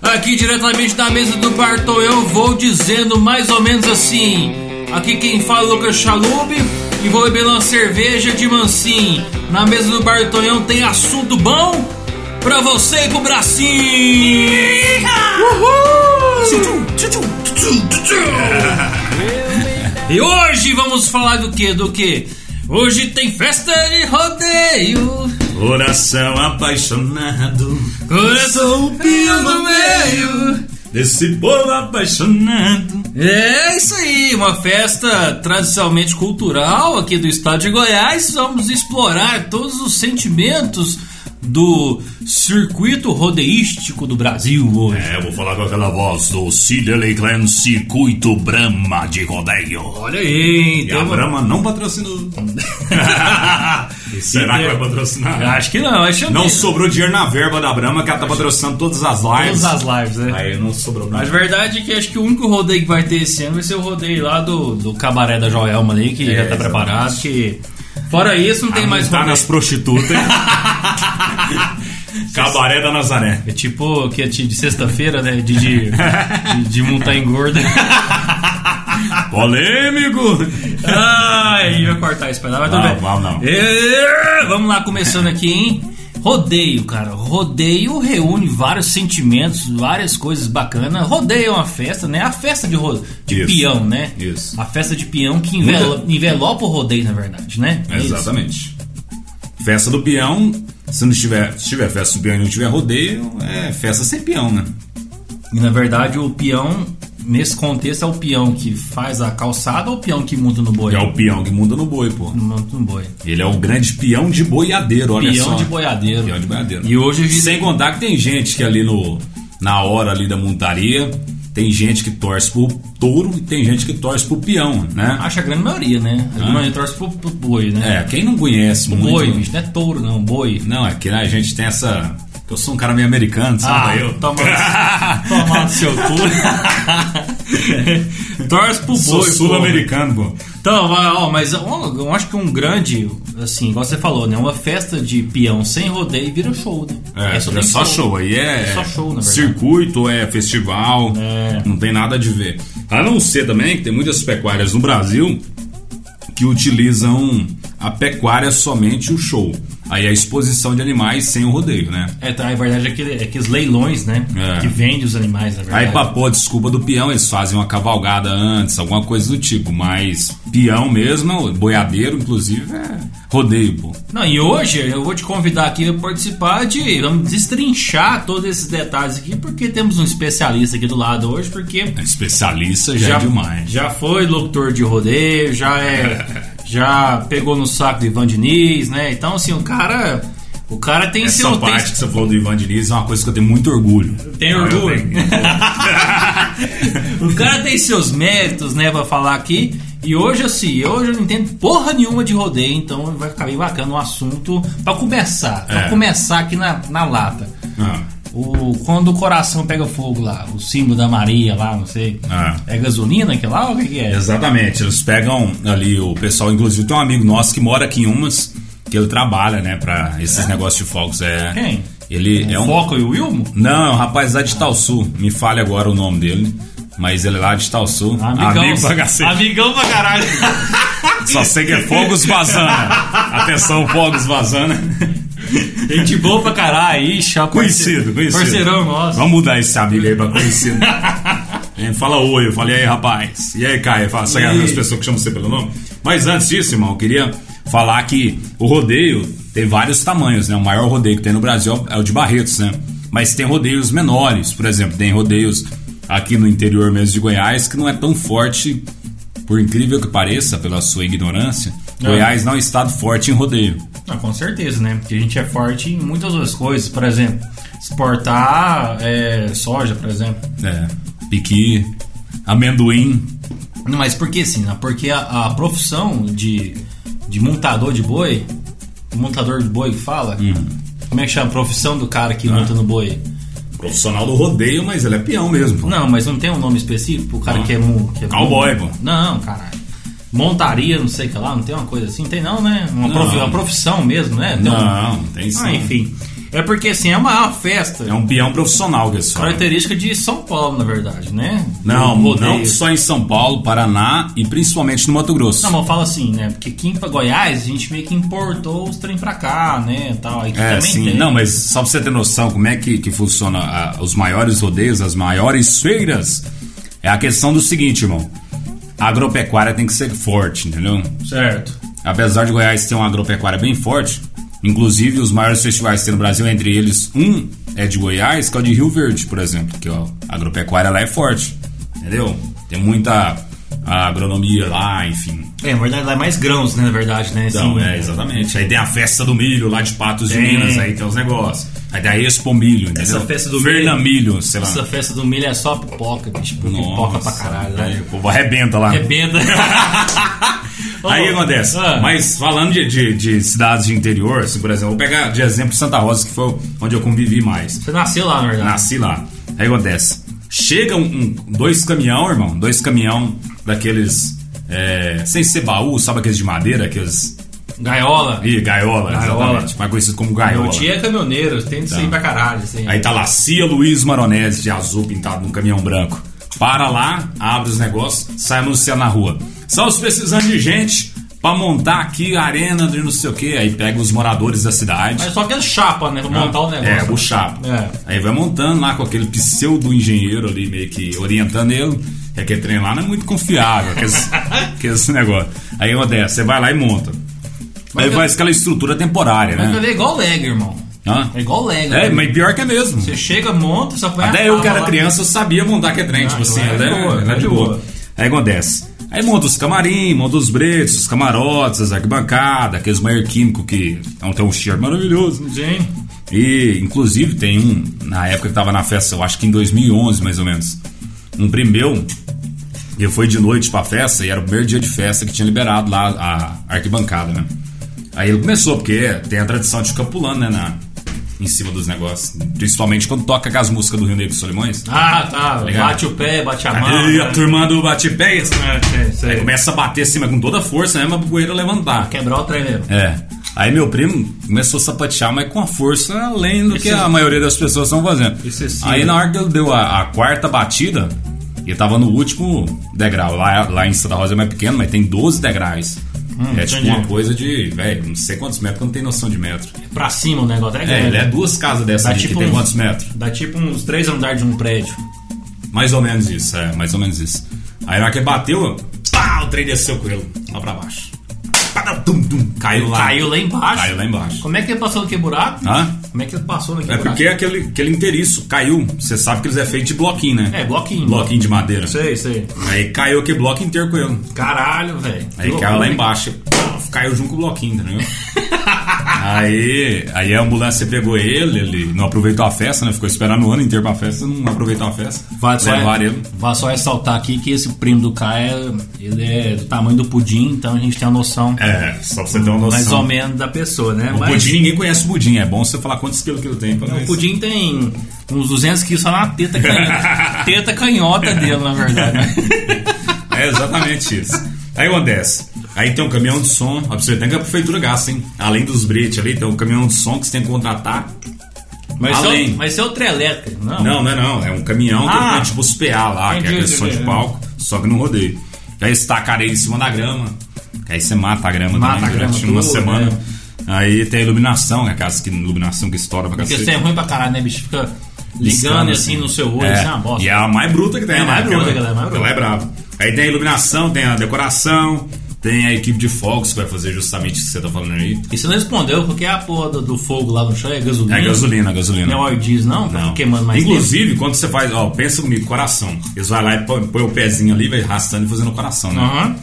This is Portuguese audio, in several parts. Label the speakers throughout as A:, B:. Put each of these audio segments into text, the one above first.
A: Aqui diretamente da mesa do Bartol eu vou dizendo mais ou menos assim. Aqui quem fala é o Lucas Chalube e vou beber uma cerveja de mansinho. Na mesa do Bartonhão tem assunto bom pra você e pro bracinho. Uhul! E hoje vamos falar do que? Do que? Hoje tem festa de rodeio.
B: Coração apaixonado,
A: Coração pio no meio.
B: desse povo apaixonado.
A: É isso aí, uma festa tradicionalmente cultural aqui do estado de Goiás. Vamos explorar todos os sentimentos do circuito rodeístico do Brasil hoje.
B: É, eu vou falar com aquela voz do Sidney Clan Circuito Brahma de Rodeio.
A: Olha aí,
B: E a Brahma não patrocinou. Será que vai patrocinar?
A: Acho que não, acho que
B: Não sobrou dinheiro na verba da Brahma, que ela tá patrocinando todas as lives.
A: Todas as lives, né?
B: Aí não sobrou
A: Mas
B: nada.
A: a verdade é que acho que o único rodeio que vai ter esse ano vai ser o rodeio lá do, do cabaré da Joelma ali, que
B: É,
A: já tá preparado. Que... Fora isso, não tem mais
B: tá nas prostitutas. Cabaré da Nazaré.
A: É tipo que é de sexta-feira, né? De, de, de, de montar engorda.
B: Polêmico!
A: Ai, vai cortar isso pra lá, mas tudo
B: Não,
A: bem.
B: vamos não.
A: É, vamos lá, começando aqui, hein? Rodeio, cara. Rodeio reúne vários sentimentos, várias coisas bacanas. Rodeio é uma festa, né? A festa de, ro... de
B: Isso.
A: peão, né?
B: Isso.
A: A festa de peão que envelo... envelopa o rodeio, na verdade, né? É isso.
B: Exatamente. Festa do peão, se não tiver, se tiver festa do peão e não tiver rodeio, é festa sem peão, né?
A: E na verdade o peão, nesse contexto, é o peão que faz a calçada ou o peão que monta no boi?
B: É o peão que muda no boi, pô.
A: Monta no boi.
B: Ele é o grande peão de boiadeiro, olha
A: Peão
B: só.
A: de boiadeiro.
B: Peão de boiadeiro.
A: E hoje
B: Sem contar que tem gente que ali no na hora ali da montaria, tem gente que torce pro touro e tem gente que torce pro peão, né?
A: Acho a grande maioria, né? A grande maioria torce pro, pro boi, né?
B: É, quem não conhece muito...
A: Boi, bicho, não é touro, não, boi.
B: Não, é que a gente tem essa... Eu sou um cara meio americano, sabe?
A: Ah,
B: eu
A: toma, toma no seu cu. Torce pro
B: Sou
A: boi,
B: sul-americano, pô.
A: Então, ó, mas ó, eu acho que um grande, assim, igual você falou, né? Uma festa de peão sem rodeio vira show, né?
B: É, é só,
A: tem
B: show. Aí é,
A: É só show, na verdade.
B: circuito, é festival,
A: É.
B: não tem nada de ver. A não ser também que tem muitas pecuárias no Brasil que utilizam a pecuária somente o show. Aí a exposição de animais sem o rodeio, né?
A: É, tá, a verdade é que, é que os leilões, né?
B: É.
A: Que vende os animais, na verdade.
B: Aí pra pôr desculpa do peão, eles fazem uma cavalgada antes, alguma coisa do tipo. Mas peão mesmo, boiadeiro, inclusive, é rodeio, pô.
A: Não, e hoje eu vou te convidar aqui a participar de. Vamos destrinchar todos esses detalhes aqui, porque temos um especialista aqui do lado hoje, porque
B: Especialista já, é demais.
A: Já foi locutor de rodeio, já é. já pegou no saco do Ivan Diniz, né? Então, assim, o cara. O cara tem
B: Essa
A: seu.
B: parte
A: Tem,
B: que você falou do Ivan Diniz é uma coisa que eu tenho muito orgulho.
A: tem orgulho.
B: tenho.
A: o cara tem seus méritos, né, pra falar aqui. E hoje, assim, hoje eu não entendo porra nenhuma de rodeio, então vai ficar bem bacana o assunto pra começar. Pra
B: É.
A: começar aqui na, na lata.
B: Ah,
A: O, quando o coração pega fogo lá, o símbolo da Maria lá, não sei.
B: Ah.
A: É gasolina que lá ou o que, que é?
B: exatamente, eles pegam ali o pessoal, inclusive tem um amigo nosso que mora aqui em Umas, que ele trabalha, né, pra esses negócios de fogos. É,
A: Quem?
B: Ele é um.
A: Foco e o Wilmo?
B: Não, é um rapaz lá de Talsu, me fale agora o nome dele. Mas ele é lá de Talsu.
A: Amigão.
B: Amigo pra cacete.
A: Amigão pra caralho.
B: Só sei que é Fogos Vazana. Atenção, Fogos Vazana.
A: Gente boa pra caralho. Ixi, ó,
B: Conhecido, conhecido.
A: Parceirão nosso.
B: Vamos mudar esse amigo aí pra conhecido. Ele fala oi, eu falei, e aí, rapaz? E aí, Caio? Fala, sabe
A: E
B: as pessoas que chamam você pelo nome? Mas antes disso, irmão, eu queria falar que o rodeio tem vários tamanhos, né? O maior rodeio que tem no Brasil é o de Barretos, né? Mas tem rodeios menores, por exemplo, tem rodeios aqui no interior mesmo de Goiás que não é tão forte, por incrível que pareça, pela sua ignorância.
A: É.
B: Goiás não é um estado forte em rodeio.
A: Ah, com certeza, né? Porque a gente é forte em muitas outras coisas. Por exemplo, exportar é, soja, por exemplo.
B: É, piqui, amendoim.
A: Mas por que sim? né? Porque a, a profissão de, de montador de boi, montador de boi que fala, como é que chama a profissão do cara que monta no boi?
B: Profissional do rodeio, mas ele é peão mesmo. pô.
A: Não, mas não tem um nome específico? O cara
B: Não.
A: que é, que é
B: Cowboy, pô.
A: Não, caralho. Montaria, não sei o que lá, não tem uma coisa assim? Tem não, né? Uma,
B: Não.
A: uma profissão mesmo, né? Tem um-
B: Não, tem sim.
A: Ah, enfim. É porque assim, é uma festa.
B: É um peão profissional falam.
A: Característica de São Paulo, na verdade, né?
B: Não, não só em São Paulo, Paraná e principalmente no Mato Grosso.
A: Não, mas eu falo assim, né? Porque aqui em Goiás a gente meio que importou os trem pra cá, né? Tal. Aqui
B: É,
A: também
B: sim.
A: tem.
B: Não, mas só pra você ter noção como é que, que funciona a- os maiores rodeios, as maiores feiras, é a questão do seguinte, irmão. A agropecuária tem que ser forte, entendeu?
A: Certo.
B: Apesar de Goiás ter uma agropecuária bem forte, inclusive os maiores festivais que tem no Brasil, entre eles um é de Goiás, que é o de Rio Verde, por exemplo, que ó, a agropecuária lá é forte, entendeu? Tem muita agronomia lá, enfim.
A: É, na verdade lá é mais grãos, né? Na verdade, né?
B: Então,
A: Assim,
B: é, exatamente. Aí tem a festa do milho lá de Patos de. Minas, aí tem os negócios. Aí tem a Expo Milho, entendeu?
A: Essa festa do
B: Ferna
A: milho-
B: Milho, sei lá.
A: Essa festa do milho é só pipoca, bicho. Pipoca pra caralho,
B: aí
A: né?
B: o povo arrebenta lá.
A: Rebenta.
B: Aí acontece.
A: Ah.
B: Mas falando de, de- de cidades de interior, assim, por exemplo, vou pegar de exemplo Santa Rosa, que foi onde eu convivi mais.
A: Você nasceu lá, na verdade.
B: Nasci lá. Aí acontece. Chega um- dois caminhão, irmão, dois caminhão daqueles. É, sem ser baú, sabe aqueles de madeira, aqueles.
A: Gaiola.
B: Ih, gaiola,
A: Gaiola.
B: exatamente. Mais conhecido como gaiola.
A: Meu tio é caminhoneiro, tem disso aí pra caralho. Assim.
B: Aí tá lá, Cia Luiz Maronese de azul pintado num caminhão branco. Para lá, abre os negócios, sai anunciando na rua. Estamos precisando de gente pra montar aqui a arena de não sei o que. Aí pega os moradores da cidade.
A: Mas só que é chapa, né? Pra montar o negócio.
B: É, o chapa.
A: É.
B: Aí vai montando lá com aquele pseudo engenheiro ali, meio que orientando ele. Que aquele trem lá não é muito confiável, aqueles, aqueles negócio. Aí acontece, você vai lá e monta.
A: Mas
B: aí
A: eu-
B: faz aquela estrutura temporária,
A: Mas
B: né?
A: é igual Lego, irmão.
B: Hã?
A: É igual Lego.
B: É,
A: né?
B: mas pior que é mesmo.
A: Você chega, monta, só põe
B: Até eu que era criança, eu sabia montar aquele trem,
A: Ah,
B: tipo
A: então
B: assim,
A: é boa, é de boa.
B: Aí acontece. Aí monta os camarim, monta os bretes, os camarotes, as arquibancadas, aqueles banheiros químicos que tem um cheiro maravilhoso.
A: Sim.
B: E, inclusive, tem um, na época que tava na festa, eu acho que em 2011, mais ou menos, um meu, ele foi de noite pra festa, e era o primeiro dia de festa que tinha liberado lá a arquibancada, né? Aí ele começou, porque tem a tradição de ficar pulando, né, na, em cima dos negócios. Principalmente quando toca com as músicas do Rio Negro e Solimões.
A: Ah, tá.
B: ligado?
A: bate o pé, bate a mão.
B: Aí a
A: né?
B: turma do bate-pé,
A: É, sei, sei.
B: aí começa a bater assim, mas com toda a força, né, mas pro poeira levantar.
A: Quebrar o treino.
B: É. Aí meu primo começou a sapatear, mas com a força além do que
A: Esse-
B: a maioria das pessoas estão fazendo. Aí na hora que ele deu a, a quarta batida, ele tava no último degrau. Lá, lá em Santa Rosa é mais pequeno, mas tem 12 degraus. é tipo
A: entendi.
B: uma coisa de, velho, não sei quantos metros, eu não tenho noção de metro.
A: Pra cima o negócio é
B: É,
A: grande.
B: ele é duas casas dessa
A: Dá
B: aqui,
A: tipo
B: que tem
A: uns-
B: quantos metros?
A: Dá tipo uns três andares de um prédio.
B: Mais ou menos isso, é, mais ou menos isso. Aí na hora que ele bateu, pá, o trem desceu com ele, lá pra baixo. Pá, tum, tum, caiu lá.
A: Caiu lá embaixo.
B: Caiu lá embaixo.
A: Como é que ele passou naquele buraco?
B: Hã?
A: Como é que ele passou naquele
B: É
A: buraco?
B: porque aquele, aquele inteiriço caiu. Você sabe que eles é feito de bloquinho, né?
A: É, bloquinho.
B: Bloquinho de madeira.
A: Sei, sei.
B: Aí caiu aquele bloco inteiro com ele.
A: Caralho, velho.
B: Aí caiu lá embaixo. Caiu junto com o bloquinho, entendeu? aí, aí a ambulância pegou ele, ele não aproveitou a festa, né? Ficou esperando o ano inteiro pra festa, não aproveitou a festa.
A: Vale só,
B: Levaram ele.
A: vale só ressaltar aqui que esse primo do Caio, ele é do tamanho do pudim, então a gente tem uma noção
B: É, só pra você ter uma noção.
A: mais ou menos da pessoa, né?
B: O
A: Mas
B: pudim, ninguém conhece o pudim. É bom você falar quantos quilos que ele tem. pra
A: o pudim tem uns 200 quilos só na teta canhota, teta canhota dele, na verdade.
B: É exatamente isso. Aí acontece. Aí tem um caminhão de som. Pra você ver que a prefeitura gasta, hein? Além dos bretes ali, tem um caminhão de som que você tem que contratar.
A: Mas
B: Além.
A: seu, mas seu outra elétrica, não?
B: Não, não é não. É um caminhão que
A: Ah.
B: tem tipo os PA lá, que é
A: Entendi,
B: som de palco, só que não rodeio. Aí você taca areia em cima da grama. Aí você mata a grama
A: Mata
B: também
A: a grama
B: durante uma
A: toda,
B: semana.
A: né?
B: Aí tem a iluminação, né? Aquelas que, iluminação que estoura pra
A: Porque
B: cacete.
A: isso é ruim pra caralho, né, bicho? Fica ligando
B: Piscando,
A: assim no seu olho,
B: É,
A: assim, é uma bosta.
B: E é a mais bruta que tem,
A: É a
B: né?
A: mais bruta,
B: Aquela-
A: aquela é a mais bruta.
B: aquela é brava. Aí tem a iluminação, tem a decoração, tem a equipe de fogos que vai fazer justamente isso que você tá falando aí.
A: E você não respondeu porque a porra do, do fogo lá no chão é gasolina.
B: É gasolina, gasolina.
A: Não é óleo diesel, não? Tá
B: Não.
A: queimando mais
B: Inclusive, quando você faz, ó, pensa comigo, coração. Eles vão lá e põe, põe o pezinho ali, vai arrastando e fazendo o coração, né?
A: tempo. Aham.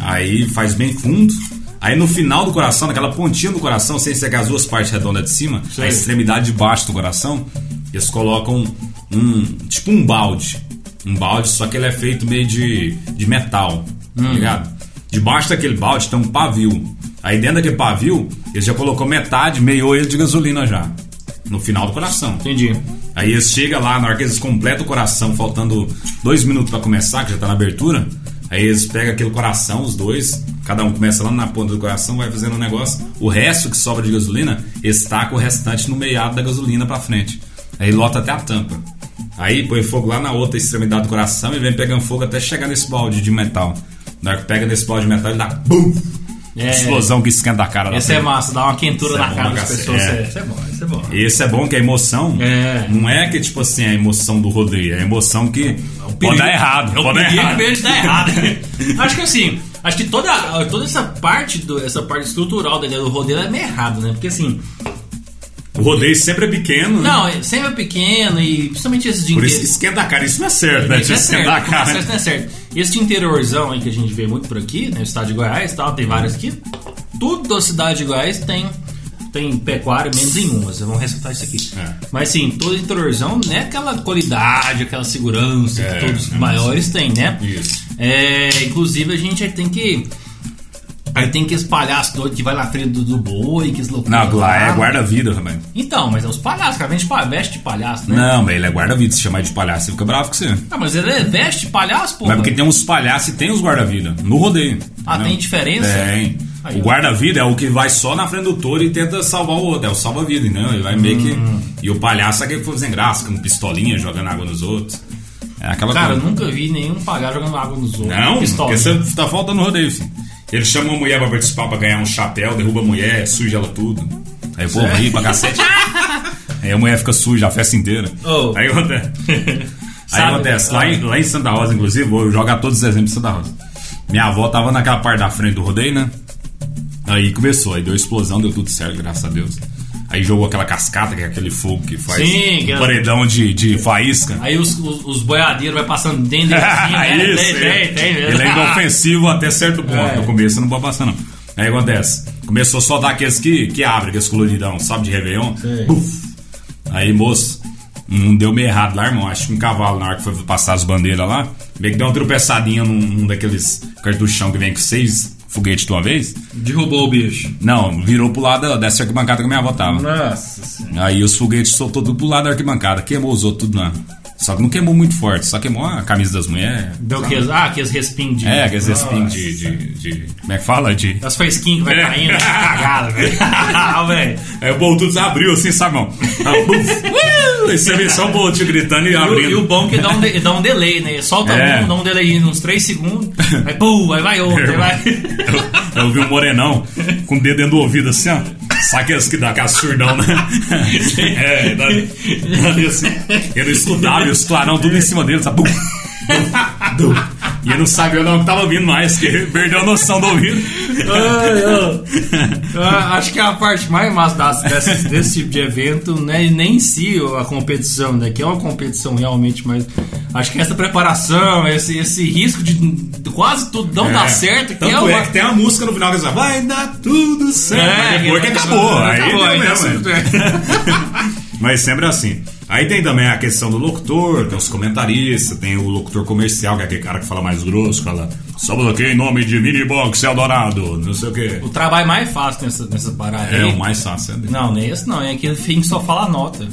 B: Aí faz bem fundo. Aí no final do coração, naquela pontinha do coração, sem ser as duas partes redondas de cima,
A: Sei.
B: a extremidade de baixo do coração, eles colocam um. tipo um balde. Um balde, só que ele é feito meio de, de metal, tá ligado? Debaixo daquele balde tem um pavio. Aí dentro daquele pavio, eles já colocou metade, meio ele de gasolina já. No final do coração.
A: Entendi.
B: Aí eles chegam lá, na hora que eles completam o coração, faltando dois minutos pra começar, que já tá na abertura, Aí eles pegam aquele coração, os dois, cada um começa lá na ponta do coração, vai fazendo um negócio. O resto que sobra de gasolina, eles tacam o restante no meiado da gasolina pra frente. Aí lota até a tampa. Aí põe fogo lá na outra extremidade do coração e vem pegando fogo até chegar nesse balde de metal. Na hora que pega nesse balde de metal, ele dá BUM!
A: É.
B: Explosão que esquenta a cara
A: Esse é massa, dá uma quentura
B: Isso é
A: na
B: bom
A: cara das pessoas.
B: é.
A: Isso é bom, isso é bom.
B: Esse é bom que a emoção
A: É.
B: não é que, tipo assim, a emoção do rodeio, é a emoção que pode dar errado.
A: É o
B: pode dar errado.
A: dar errado. acho que assim, acho que toda, toda essa parte do, essa parte estrutural da ideia do rodeio é meio errado, né? Porque assim,
B: O rodeio sempre é pequeno, né?
A: não, é sempre é pequeno e principalmente esses de
B: Por isso esquenta a cara. Isso não é certo, né?
A: Isso é certo,
B: a cara.
A: isso não é certo. Esse interiorzão aí que a gente vê muito por aqui, né? O estado de Goiás e tal, tem vários aqui. Tudo da cidade de Goiás tem, tem pecuária, menos em umas. Vamos ressaltar isso aqui.
B: É.
A: Mas sim, todo interiorzão não é aquela qualidade, aquela segurança
B: É,
A: que todos os
B: é
A: maiores têm, né?
B: Isso.
A: É, inclusive a gente tem que. Aí tem que espalhar as dores que vai na frente do, do boi, que loucuras
B: Não, lá é guarda-vida também.
A: Então, mas é os palhaços, cara, vende pa- veste de palhaço, né?
B: Não, mas ele é guarda-vida. Se chamar de palhaço, você fica bravo com você.
A: Ah, mas ele é veste de palhaço, pô.
B: Mas porque tem uns palhaços e tem os guarda-vida. No rodeio.
A: Ah,
B: entendeu?
A: tem diferença?
B: Tem.
A: Aí,
B: o guarda-vida é o que vai só na frente do touro e tenta salvar o outro. É o salva-vida, né? Ele vai meio que.
A: Hum.
B: E o palhaço é aquele que foi fazendo graça, com pistolinha, jogando água nos outros. É aquela
A: Cara, eu
B: coisa.
A: nunca vi nenhum palhaço jogando água nos outros.
B: Não, porque você tá faltando rodeio, filho. Ele chama uma mulher pra participar pra ganhar um chapéu, derruba a mulher, suja ela tudo. Aí o povo ri pra cacete. Aí a mulher fica suja a festa inteira.
A: Oh.
B: Aí acontece. Aí acontece, lá em, lá em Santa Rosa, inclusive, vou jogar todos os exemplos de Santa Rosa. Minha avó tava naquela parte da frente do rodeio, né? Aí começou, aí deu explosão, deu tudo certo, graças a Deus. Aí jogou aquela cascata, que é aquele fogo que faz
A: Sim,
B: um
A: é-
B: paredão de, de faísca.
A: Aí os, os, os boiadeiros vai passando dentro assim, né?
B: Isso,
A: tem, tem, tem mesmo.
B: Ele é inofensivo até certo ponto.
A: É.
B: No começo não pode passar, não. Aí acontece. Começou a soltar aqueles que, que abrem, aqueles coloridão, sabe, de Réveillon. Aí, moço, não deu meio errado lá, irmão. Acho que um cavalo, na hora que foi passar as bandeiras lá, meio que deu uma tropeçadinha num, num daqueles cartuchão que vem com seis foguetes de uma vez.
A: Derrubou o bicho.
B: Não, virou pro lado dessa arquibancada que a minha avó tava.
A: Nossa senhora.
B: Aí os foguetes soltou tudo pro lado da arquibancada, queimou os outros tudo lá. Só que não queimou muito forte, só queimou a camisa das mulheres.
A: Deu aqueles, ah, aqueles respingos de.
B: É, aqueles
A: Nossa.
B: espinhos de, de, de- Como é que fala? De.
A: As faisquinhas que vai
B: É.
A: caindo, cagada, velho. Ah, velho.
B: Aí o bolo tudo abriu assim, sabe, irmão? Aí, você vê só o bolotinho gritando e
A: o,
B: abrindo.
A: e o bom é que dá um, de- dá um delay, né? Solta
B: É.
A: um, dá um delay de uns 3 segundos, aí pum, aí vai outro, aí vai.
B: Eu, eu vi um morenão com o dedo dentro do ouvido assim, ó. Sabe aqueles que dá aquela surdão, né? É, dá, dá assim. Ele não escutava e os clarão tudo em cima dele, sabe? Bum, bum. E ele não sabia não que tava ouvindo mais, que perdeu a noção do ouvido.
A: Ah, acho que a parte mais massa das- desse, desse tipo de evento não é nem em si a competição, né? Que é uma competição realmente, mas acho que essa preparação, esse, esse risco de quase tudo não dar certo, que
B: Tanto
A: é uma.
B: é que tem uma música no final que diz, vai dar tudo certo.
A: É,
B: Mas depois que acabou. Aí
A: acabou,
B: deu
A: aí
B: mesmo,
A: deu
B: é. Mas sempre assim. Aí tem também a questão do locutor, tem os comentaristas, tem o locutor comercial, que é aquele cara que fala mais grosso, fala só bloqueio em nome de Minibox Eldorado, não sei o quê.
A: O trabalho mais fácil nessa, nessa parada
B: É
A: aí.
B: o mais fácil. é dele.
A: Não, nem esse não, é aquele fim que só fala nota.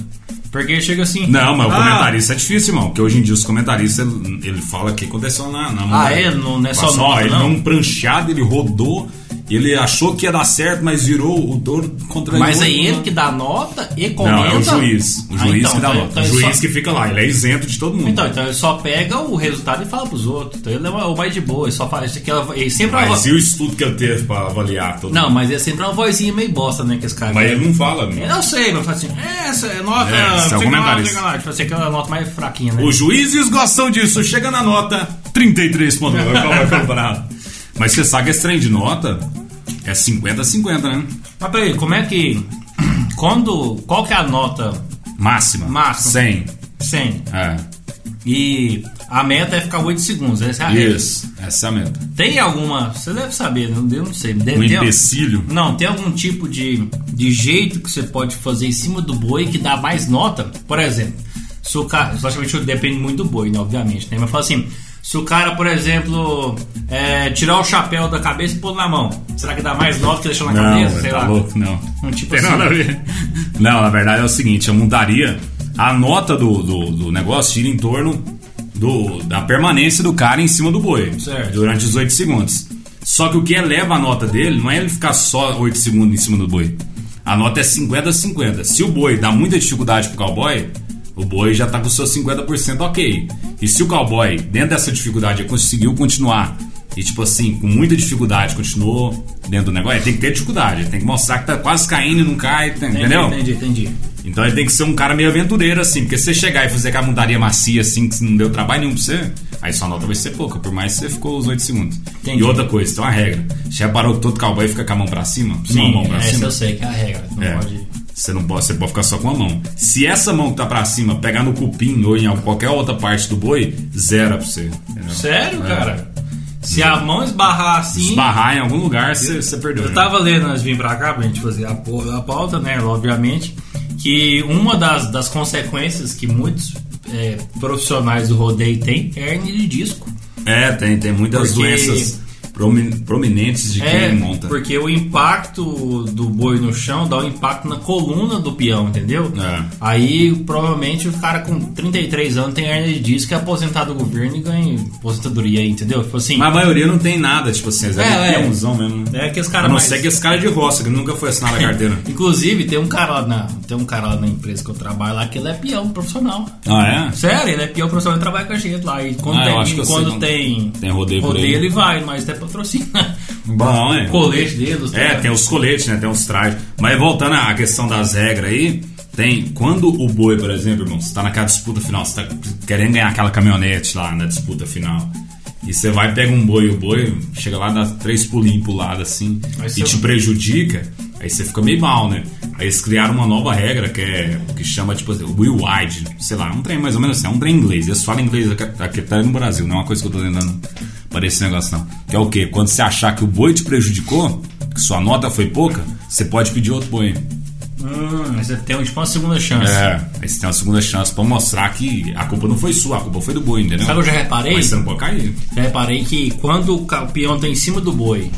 A: Porque chega assim.
B: Não, mas o
A: ah,
B: comentarista é difícil, irmão. Porque hoje em dia os comentaristas, ele, ele fala que aconteceu na, na
A: Ah, é? Não- não é só
B: Passou,
A: nota,
B: Ele
A: não?
B: não pranchado, ele rodou, ele achou que ia dar certo, mas virou o touro contra
A: Mas é ele que dá nota e comenta.
B: Não, é o juiz. O
A: Ah,
B: juiz
A: então,
B: que dá
A: então-
B: nota.
A: então
B: o
A: ele
B: juiz
A: só-
B: que fica lá, ele é isento de todo mundo.
A: Então, então ele só pega o resultado e fala pros outros. Então ele é o mais de boa, ele só faz. Ele sempre é
B: Mas
A: vo-
B: e o estudo que ele teve pra avaliar todo
A: Não,
B: mundo?
A: mas é sempre uma vozinha meio bosta, né? Que esse cara.
B: Mas ele não fala.
A: Eu
B: né?
A: não sei, mas fala assim, é, essa é nota.
B: É, esse é o
A: que lá, lá. Tipo assim, aquela nota mais fraquinha, né?
B: Os juízes gostam disso. Chega na nota 33.9. Qual vai comprar? Mas você sabe que esse trem de nota é 50-50, né?
A: Mas peraí, como é que. Quando. Qual que é a nota
B: Máxima.
A: Máxima.
B: 100.
A: 100?
B: É.
A: E a meta é ficar 8 segundos. Essa é a.
B: Isso. Essa é a meta.
A: Tem alguma. Você deve saber, né? eu não sei. Deve
B: Um empecilho.
A: Não, tem algum tipo de, de jeito que você pode fazer em cima do boi que dá mais nota? Por exemplo, se o cara. Logicamente depende muito do boi, né? Obviamente, né? Mas fala assim. Se o cara, por exemplo, é, tirar o chapéu da cabeça e pôr na mão, será que dá mais nota que deixar na
B: Não,
A: cabeça? Sei
B: tá
A: lá.
B: louco, não.
A: Um tipo
B: Tem
A: assim.
B: nada a ver. Não, na verdade é o seguinte, eu montaria a nota do, do, do negócio gira em torno do, da permanência do cara em cima do boi.
A: Certo.
B: Durante os 8 segundos. Só que o que eleva a nota dele não é ele ficar só 8 segundos em cima do boi. A nota é 50 a 50. Se o boi dá muita dificuldade pro cowboy, o boi já tá com seus 50% ok. E se o cowboy, dentro dessa dificuldade, conseguiu continuar e, tipo assim, com muita dificuldade, continuou dentro do negócio, ele tem que ter dificuldade, ele tem que mostrar que tá quase caindo e não cai, entendeu?
A: Entendi, entendi.
B: Então ele tem que ser um cara meio aventureiro, assim, porque se você chegar e fazer aquela montaria macia, assim, que não deu trabalho nenhum pra você, aí sua nota vai ser pouca, por mais que você ficou os 8 segundos.
A: Entendi.
B: E outra coisa, tem uma regra. Já reparou que todo cowboy fica com a mão pra cima?
A: Sim,
B: a mão pra
A: essa
B: cima?
A: eu sei que é a regra. Não
B: É.
A: pode.
B: Você não pode, você pode ficar só com a mão. Se essa mão que tá pra cima pegar no cupim ou em qualquer outra parte do boi, zera pra você. entendeu?
A: Sério,
B: É.
A: cara? Se a mão esbarrar assim.
B: Esbarrar em algum lugar, você, perdeu.
A: Eu
B: né?
A: tava lendo antes de vir pra cá pra gente fazer a, a pauta, né? Obviamente, que uma das, das consequências que muitos é, profissionais do rodeio têm é hernia de disco.
B: É, tem, tem muitas
A: Porque-
B: doenças prominentes de
A: É,
B: quem monta.
A: porque o impacto do boi no chão dá um impacto na coluna do peão, entendeu?
B: É.
A: Aí provavelmente o cara com 33 anos tem hernia de disco, é aposentado do governo e ganha aposentadoria entendeu? Tipo assim.
B: Mas a maioria não tem nada, tipo assim, é,
A: É, é.
B: peãozão mesmo.
A: É que os
B: A
A: caras
B: não
A: mais...
B: ser que esse cara é de roça, que nunca foi assinado a carteira.
A: Inclusive, tem um cara lá na, tem um cara lá na empresa que eu trabalho lá que ele é peão profissional.
B: ah, é?
A: Sério, ele é peão profissional e trabalha com a gente lá. E quando,
B: Ah, eu
A: tem, quando tem,
B: tem rodeio aí.
A: ele vai, mas até patrocina.
B: Bom, é.
A: Colete dele, os
B: É, tem os coletes, né? Tem os trajes. Mas voltando à questão das regras aí, tem. Quando o boi, por exemplo, irmão, você tá naquela disputa final, você tá querendo ganhar aquela caminhonete lá na disputa final. E você vai, pega um boi, o boi chega lá, dá três pulinhos pro lado assim,
A: Aí
B: e te prejudica, aí você fica meio mal, né? Aí eles criaram uma nova regra que é que chama, tipo, assim, Will Wide, sei lá, um trem mais ou menos assim, é um trem inglês. Eles falam inglês aqui, aqui tá no Brasil, não é uma coisa que eu tô tentando para esse negócio, não. Que é o quê? Quando você achar que o boi te prejudicou, que sua nota foi pouca, você pode pedir outro boi.
A: Hum, mas você tem tipo uma segunda chance.
B: É, aí você tem uma segunda chance pra mostrar que a culpa não foi sua, a culpa foi do boi, entendeu?
A: Sabe eu já reparei?
B: Mas você não pode cair.
A: Já reparei que quando o peão tá em cima do boi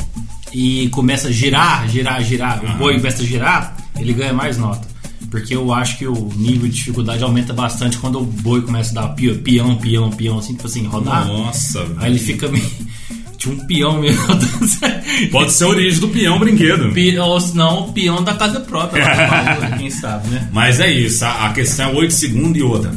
A: e começa a girar, girar, girar, o boi começa a girar, ele ganha mais nota. Porque eu acho que o nível de dificuldade aumenta bastante quando o boi começa a dar pi- peão, peão, peão, assim, tipo assim, rodar.
B: Nossa,
A: Aí ele fica meio. Tinha um peão mesmo.
B: Pode ser a origem do peão brinquedo.
A: Ou se não, o peão da casa própria. lá Quem sabe, né?
B: Mas é isso, a, a questão é 8 segundos e outra.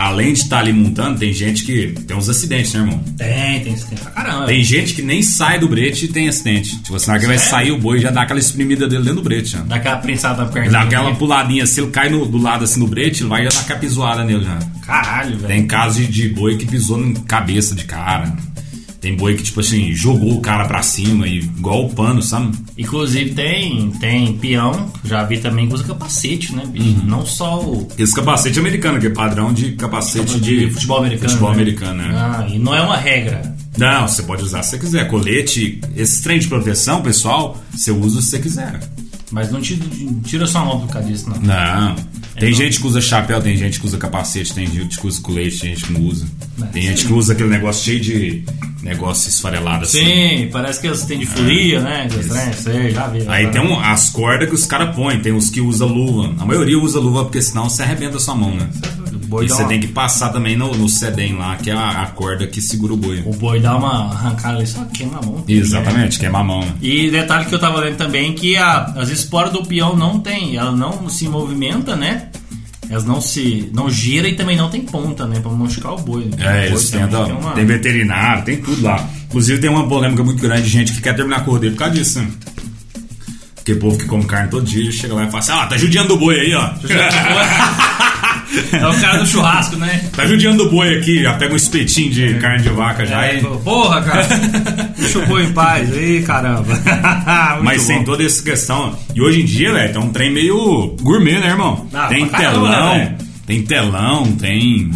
B: Além de estar ali montando, tem gente que tem uns acidentes, né, irmão?
A: Tem, tem, tem pra caramba.
B: Tem gente que nem sai do brete e tem acidente. Tipo hora que vai sair o boi já dá aquela espremida dele dentro do brete. Já.
A: Dá aquela prensada na
B: Dá
A: perna.
B: aquela puladinha, se ele cai no- do lado assim no brete, ele vai já dar aquela pisoada nele já.
A: Caralho, velho.
B: Tem casos de, de boi que pisou na cabeça de cara. Tem boi que, tipo assim, jogou o cara pra cima, e, igual o pano, sabe?
A: Inclusive tem, tem peão, já vi também que usa capacete, né, bicho?
B: Uhum.
A: Não só o
B: Esse capacete americano, que é padrão de capacete de,
A: de futebol americano.
B: Futebol
A: né?
B: americano, né?
A: Ah, e não é uma regra.
B: Não, você pode usar se você quiser. Colete, esse trem de proteção, pessoal, você usa se você quiser.
A: Mas não tira, tira sua mão por causa disso, não.
B: Não. Tem
A: não.
B: gente que usa chapéu, tem gente que usa capacete, tem gente que usa colete, tem gente que não usa.
A: É,
B: Tem gente que usa aquele negócio cheio de negócio esfarelado assim.
A: Sim, parece que eles têm de folia, né? Que estranho, sei, já vi.
B: Aí tem um- as cordas que os caras põem, tem os que usa luva. A maioria usa luva porque senão você arrebenta a sua mão, né?
A: Boi,
B: E você
A: uma,
B: tem que passar também no, no sedem lá, que é a, a corda que segura o boi.
A: o boi dá uma arrancada ali, só queima a mão.
B: Exatamente, queima a mão. né?
A: E detalhe que eu tava lendo também que a- as esporas do peão não tem, ela não se movimenta, né? Elas não se. não gira e também não tem ponta, né? Pra machucar o boi.
B: É,
A: O boi
B: eles
A: também
B: tentam.
A: tem uma-
B: Tem veterinário, tem tudo lá. Inclusive tem uma polêmica muito grande de gente que quer terminar com o rodeio por causa disso, né? Porque o povo que come carne todo dia chega lá e fala assim: ah, tá judiando do boi aí, ó.
A: É o cara do churrasco, né?
B: tá judiando do boi aqui, já pega um espetinho de carne de vaca já.
A: É,
B: e-
A: porra, cara. Deixa o boi em paz. Ih, caramba.
B: Mas
A: bom.
B: toda essa questão. E hoje em dia, velho, tem um trem meio gourmet, né, irmão?
A: Ah,
B: tem
A: pra caramba,
B: telão,
A: né,
B: tem telão, tem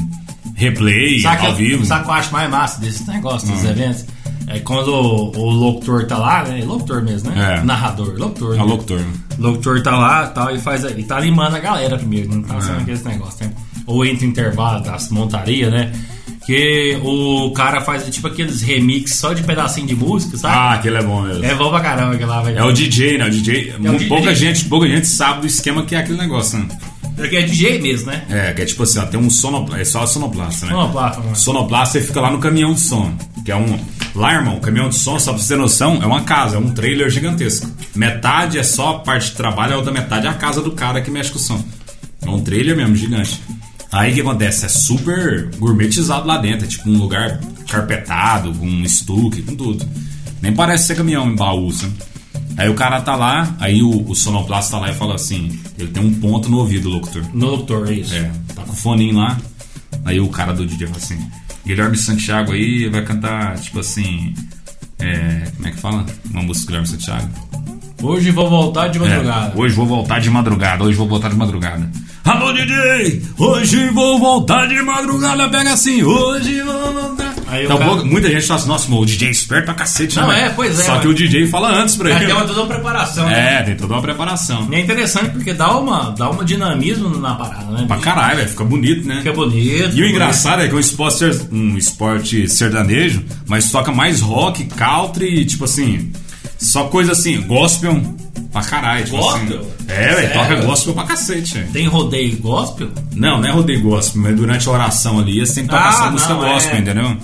B: replay
A: Sabe que
B: ao
A: eu-
B: vivo. Hum.
A: Sabe o que eu acho mais massa desses negócios, desses eventos? É quando o, o locutor tá lá, né? Locutor mesmo, né?
B: É.
A: Narrador, locutor.
B: É
A: né?
B: o locutor.
A: O locutor tá lá tal, e faz. Ele tá animando a galera primeiro, não tá
B: É.
A: sendo aquele negócio, né? Ou entre intervalo das montarias, né? Que o cara faz tipo aqueles remix só de pedacinho de música, sabe?
B: Ah, aquele é bom mesmo.
A: É bom pra caramba aquele lá, velho.
B: É o DJ, né? O DJ. mu-
A: DJ.
B: Pouca, gente, pouca gente sabe do esquema que é aquele negócio, né?
A: É que é DJ mesmo, né?
B: É, que é tipo assim, ó, tem um sonoplasta, é só sonoplasta, né?
A: Sonoplasta, mano.
B: Sonoplasta fica lá no caminhão de som, que é um... Lá, irmão, caminhão de som, só pra você ter noção, é uma casa, é um trailer gigantesco. Metade é só a parte de trabalho, a outra metade é a casa do cara que mexe com o som. É um trailer mesmo, gigante. Aí o que acontece? É super gourmetizado lá dentro, é tipo um lugar carpetado, com um estuque, com tudo. Nem parece ser caminhão em baú, sabe? Aí o cara tá lá, aí o, o sonoplasta tá lá e fala assim: ele tem um ponto no ouvido, locutor.
A: No doutor, é isso.
B: É, tá com o foninho lá. Aí o cara do DJ fala assim: Guilherme Santiago aí vai cantar, tipo assim. É, como é que fala? Uma música do Guilherme Santiago.
A: Hoje vou voltar de madrugada.
B: É, hoje vou voltar de madrugada, hoje vou voltar de madrugada. Alô, DJ! Hoje vou voltar de madrugada, pega assim, hoje vou voltar. Então,
A: cara-
B: muita gente fala assim, nossa, o DJ é esperto pra cacete,
A: Não,
B: né?
A: é, pois é,
B: Só
A: mas-
B: que o DJ fala antes pra ele.
A: tem uma toda uma preparação, né?
B: É, tem toda uma preparação.
A: E é interessante porque dá uma, dá uma dinamismo na parada, né?
B: Pra caralho, velho, fica bonito, né?
A: Fica bonito.
B: E o engraçado é que é um esporte, um esporte sertanejo, mas toca mais rock, country, e, tipo assim, só coisa assim, gospel pra caralho. Tipo
A: Gospel?
B: Assim. É, velho, toca gospel pra cacete. velho.
A: Tem rodeio gospel?
B: Não, não é rodeio gospel, mas durante a oração ali, você tem que tocar
A: Ah,
B: essa música
A: não,
B: gospel,
A: é.
B: entendeu?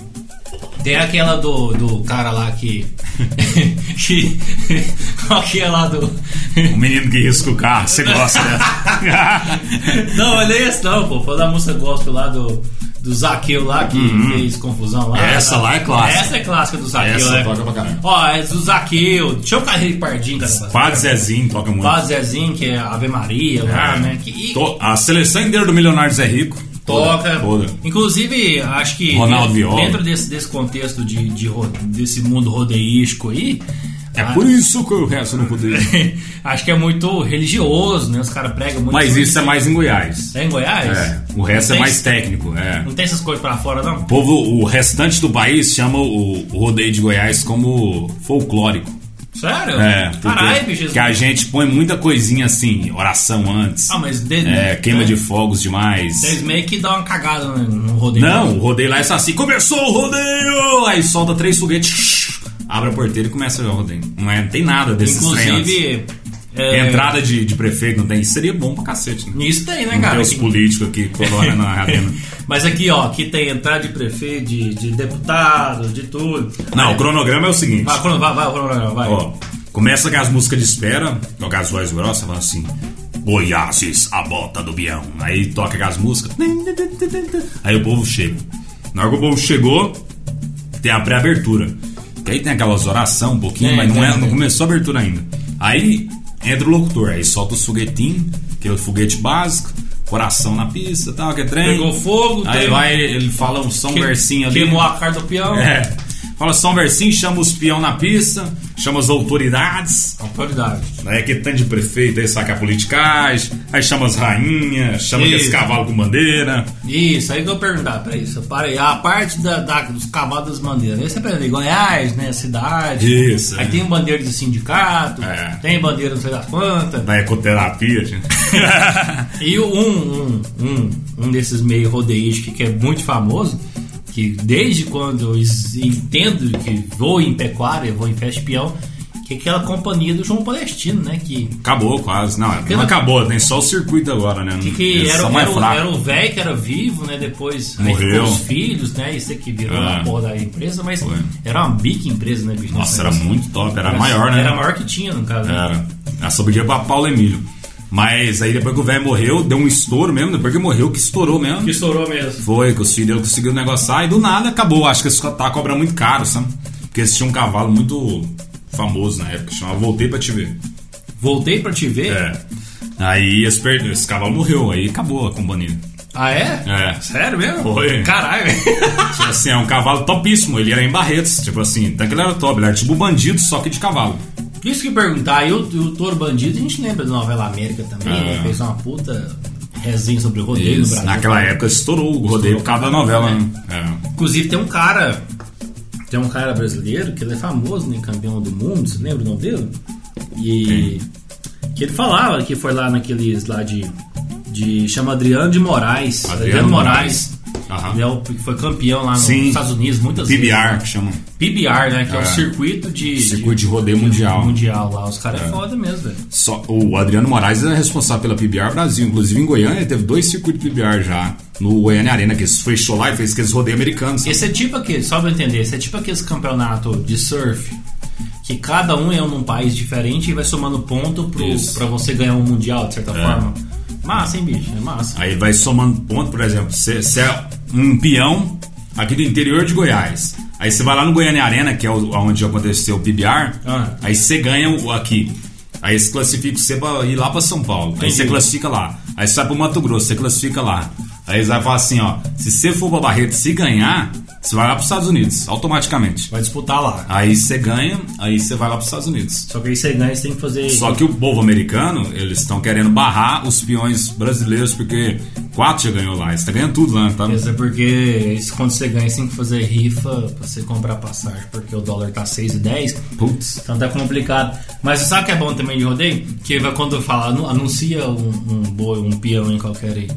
A: Tem aquela do, do cara lá que. que. Qual que é lá do.
B: O menino que risca o carro, você gosta dessa.
A: não, olha esse não, pô. Foi da música gospel lá do. Do Zaqueu lá que fez confusão lá.
B: Uhum. Essa lá é clássica.
A: Essa é clássica do Zaqueu,
B: Essa
A: né?
B: toca pra caralho.
A: Ó, é do Zaqueu. Deixa eu Carreiro Pardinho, cara.
B: Padre Zezinho toca muito.
A: Padre Zezinho, que é Ave Maria lá,
B: É.
A: né? Que,
B: To- A seleção inteira do Milionário Zé Rico.
A: Toca.
B: Toda.
A: Inclusive, acho que
B: Ronaldo
A: dentro, desse, desse contexto de, de desse mundo rodeístico aí.
B: É por isso que eu resto no poder.
A: acho que é muito religioso, né? Os caras pregam muito.
B: Mas isso é mais em Goiás.
A: É em Goiás?
B: É, o resto
A: Não
B: é mais técnico. É.
A: Não tem essas coisas pra fora, não?
B: O povo, o restante do país chama o, o rodeio de Goiás como folclórico.
A: Sério?
B: É,
A: Caralho, bicho.
B: que a gente põe muita coisinha assim, oração antes,
A: Ah, mas. De,
B: é, queima
A: é,
B: de fogos demais.
A: Vocês meio que dão uma cagada no, rodeio.
B: Não, o rodeio lá é assim, começou o rodeio! Aí solta três foguetes, abre a porteira e começa o rodeio. Não, é, não tem nada desses.
A: Inclusive. É,
B: Entrada de, de prefeito não tem, isso seria bom pra cacete, né?
A: Isso tem, né,
B: Não
A: cara?
B: tem os políticos aqui colando na arena.
A: Mas aqui, ó, aqui tem entrada de prefeito, de, de deputado, de tudo.
B: Não, o cronograma é o seguinte.
A: Vai, vai, vai, vai, vai, vai.
B: Ó, começa com as músicas de espera, toca as vozes grossas, fala assim. Goiás, a bota do Bião. Aí toca com as músicas. Aí o povo chega. Na hora que o povo chegou, tem a pré-abertura. Que aí tem aquelas oração um pouquinho,
A: Tem,
B: mas não, é, não começou a abertura ainda. Aí entra o locutor, aí solta os foguetinhos, que é o foguete básico, coração na pista, tal, que é trem.
A: Pegou fogo,
B: Aí
A: tem-
B: vai, ele fala um som,
A: Que-
B: versinho ali.
A: Queimou a cara do peão.
B: É. Fala só um versinho, chama os peão na pista, chama as autoridades.
A: Autoridade.
B: Aí que tanto de prefeito aí saca a politicagem, aí chama as rainhas, chama
A: Isso.
B: aqueles cavalos com bandeira.
A: Isso, aí que eu vou perguntar pra isso. Para aí, a parte da, da- dos cavalos das bandeiras. Aí você aprende Goiás, né? Cidade.
B: Isso,
A: Aí
B: é.
A: tem bandeira de sindicato,
B: É.
A: tem bandeira não sei das quantas.
B: Da ecoterapia, gente.
A: E um, um, um, um desses meio rodeísticos que é muito famoso, que desde quando eu entendo que vou em pecuária, vou em festa peão, que é aquela companhia do João Palestino, né? Que,
B: acabou quase. Não, não
A: Aquela-
B: acabou, tem só o circuito agora, né?
A: que, que era, era, era o velho que era vivo, né? Depois
B: Morreu.
A: os filhos, né? Isso aqui virou
B: É.
A: uma porra da empresa, mas
B: Foi.
A: era uma bica empresa, né, bicho?
B: Nossa, era muito top, era maior, né?
A: Era a maior que tinha, no caso. né?
B: Era. Ela sobrevivia pra Paulo Emílio. Mas aí depois que o velho morreu, deu um estouro mesmo. Depois que morreu, que estourou mesmo.
A: Que estourou mesmo.
B: Foi, que os filhos conseguiram negociar e do nada acabou. Acho que eles tá cobrando muito caro, sabe? Porque eles tinham um cavalo muito famoso na época, chamava Voltei pra te ver.
A: Voltei pra te ver.
B: É. Aí esse, esse cavalo morreu, aí acabou a companhia.
A: Ah, é?
B: É.
A: Sério mesmo?
B: Foi.
A: Caralho, velho.
B: Tipo assim, é um cavalo topíssimo, ele era em Barretos, tipo assim, até que ele era top, ele era tipo bandido, só que de cavalo.
A: Isso que perguntar, e o, o Touro Bandido, a gente lembra da novela América também,
B: É.
A: né? Fez uma puta resenha sobre o rodeio no
B: Isso,
A: Brasil.
B: Naquela época estourou o rodeio por causa da novela, né? É.
A: Inclusive tem um cara, tem um cara brasileiro que ele é famoso, né? Campeão do mundo, você lembra o nome dele? E que ele falava que foi lá naqueles lá de. de chama Adriano de Moraes.
B: Adriano Aham.
A: Ele é o, foi campeão lá nos
B: Sim.
A: Estados Unidos muitas vezes.
B: PBR,
A: né?
B: que chama.
A: PBR, né? Que é, o
B: É.
A: circuito de.
B: Circuito de rodeio mundial.
A: Mundial lá. Os caras é. foda mesmo, velho.
B: Só, o Adriano Moraes é responsável pela PBR Brasil. Inclusive em Goiânia teve dois circuitos de PBR já. No Goiânia Arena, que fechou lá e fez aqueles rodeios americanos.
A: Esse é tipo aquele, só pra eu entender, esse é tipo aqueles campeonato de surf. Que cada um é num país diferente e vai somando ponto pra você ganhar um mundial, de certa forma. Massa, hein, bicho? É massa.
B: Aí vai somando ponto, por exemplo, você é um peão aqui do interior de Goiás. Aí você vai lá no Goiânia Arena, que é onde aconteceu o PBR,
A: Ah.
B: aí você ganha o aqui. Aí você classifica você pra ir lá pra São Paulo. Aí você classifica lá. Aí você vai pro Mato Grosso, você classifica lá. Aí eles vão falar assim, ó, se você for pra Barreto se ganhar, você vai lá pros Estados Unidos, automaticamente.
A: Vai disputar lá.
B: Aí você ganha, aí você vai lá pros Estados Unidos.
A: Só que aí você ganha, você tem que fazer.
B: Só que o povo americano, eles estão querendo barrar os peões brasileiros, porque quatro já ganhou lá. Eles estão ganhando tudo lá, tá?
A: Isso é porque isso, quando você ganha, você tem que fazer rifa pra você comprar passagem, porque o dólar tá 6,10.
B: Putz.
A: Então tá complicado. Mas você sabe o que é bom também de rodeio? Que vai quando fala, anu- anuncia um, um boi, um peão em qualquer aí.